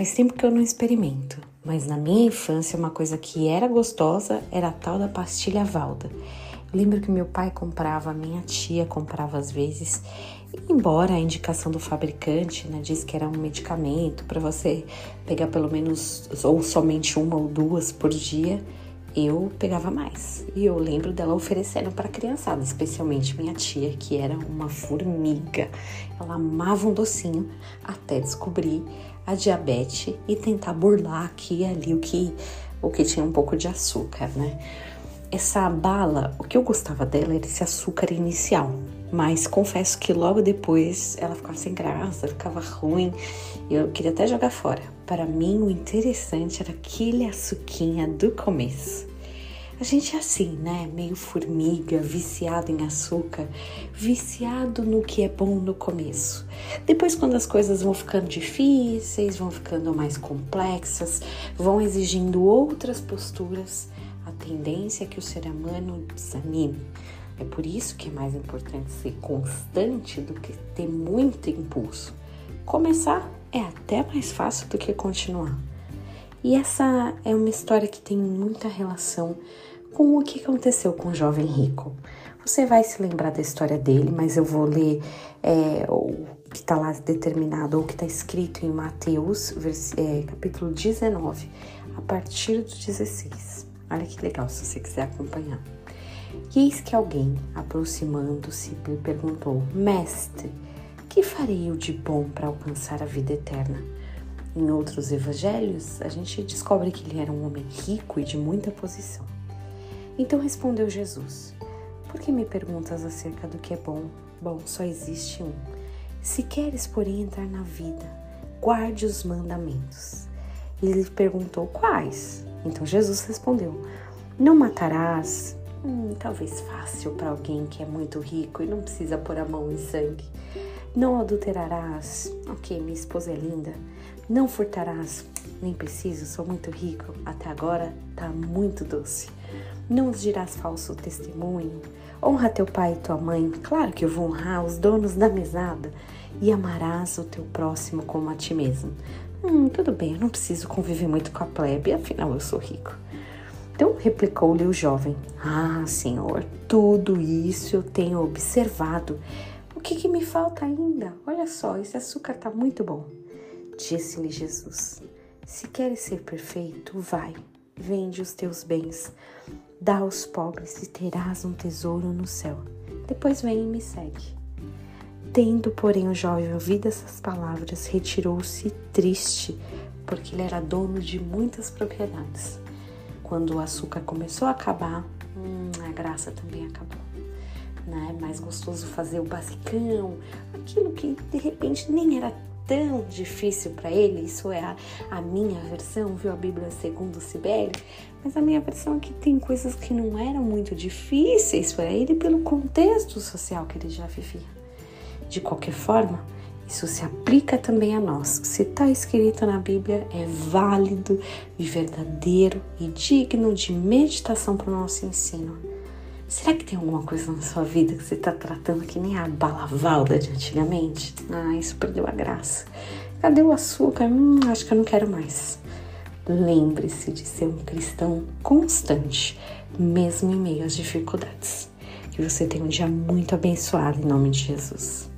faz tempo que eu não experimento, mas na minha infância uma coisa que era gostosa era a tal da pastilha Valda. Eu lembro que meu pai comprava, minha tia comprava às vezes, embora a indicação do fabricante né, diz que era um medicamento para você pegar pelo menos ou somente uma ou duas por dia, eu pegava mais. E eu lembro dela oferecendo para a criançada, especialmente minha tia, que era uma formiga. Ela amava um docinho até descobrir a diabetes e tentar burlar aqui e ali o que, o que tinha um pouco de açúcar, né? Essa bala, o que eu gostava dela era esse açúcar inicial, mas confesso que logo depois ela ficava sem graça, ficava ruim, eu queria até jogar fora. Para mim, o interessante era aquele açuquinha do começo. A gente é assim, né? Meio formiga, viciado em açúcar, viciado no que é bom no começo. Depois, quando as coisas vão ficando difíceis, vão ficando mais complexas, vão exigindo outras posturas, a tendência é que o ser humano desanime. É por isso que é mais importante ser constante do que ter muito impulso. Começar é até mais fácil do que continuar. E essa é uma história que tem muita relação com o que aconteceu com o jovem rico. Você vai se lembrar da história dele, mas eu vou ler é, o que está lá determinado, ou que está escrito em Mateus, é, capítulo 19, a partir do 16. Olha que legal se você quiser acompanhar. E eis que alguém, aproximando-se, lhe perguntou: Mestre, que farei eu de bom para alcançar a vida eterna? Em outros evangelhos, a gente descobre que ele era um homem rico e de muita posição. Então respondeu Jesus: Por que me perguntas acerca do que é bom? Bom, só existe um. Se queres, porém, entrar na vida, guarde os mandamentos. Ele perguntou: Quais? Então Jesus respondeu: Não matarás. Hum, talvez fácil para alguém que é muito rico e não precisa pôr a mão em sangue. Não adulterarás. Ok, minha esposa é linda. Não furtarás. Nem preciso, sou muito rico. Até agora tá muito doce. Não dirás falso testemunho. Honra teu pai e tua mãe. Claro que eu vou honrar os donos da mesada. E amarás o teu próximo como a ti mesmo. Hum, tudo bem, eu não preciso conviver muito com a plebe, afinal eu sou rico. Então replicou-lhe o jovem: Ah, senhor, tudo isso eu tenho observado. O que, que me falta ainda? Olha só, esse açúcar está muito bom. Disse-lhe Jesus: Se queres ser perfeito, vai, vende os teus bens, Dá aos pobres e terás um tesouro no céu. Depois vem e me segue. Tendo, porém, o jovem ouvido essas palavras, retirou-se triste, porque ele era dono de muitas propriedades. Quando o açúcar começou a acabar, hum, a graça também acabou. Né? Mais gostoso fazer o basicão, aquilo que de repente nem era tão difícil para ele, isso é a, a, minha versão, viu a Bíblia segundo Sibeli, mas a minha versão é que tem coisas que não eram muito difíceis para ele pelo contexto social que ele já vivia. De qualquer forma, isso se aplica também a nós. Se está escrito na Bíblia, é válido e verdadeiro e digno de meditação para o nosso ensino. Será que tem alguma coisa na sua vida que você está tratando que nem a balavalda de antigamente? Ah, isso perdeu a graça. Cadê o açúcar? Hum, acho que eu não quero mais. Lembre-se de ser um cristão constante, mesmo em meio às dificuldades. Que você tenha um dia muito abençoado em nome de Jesus.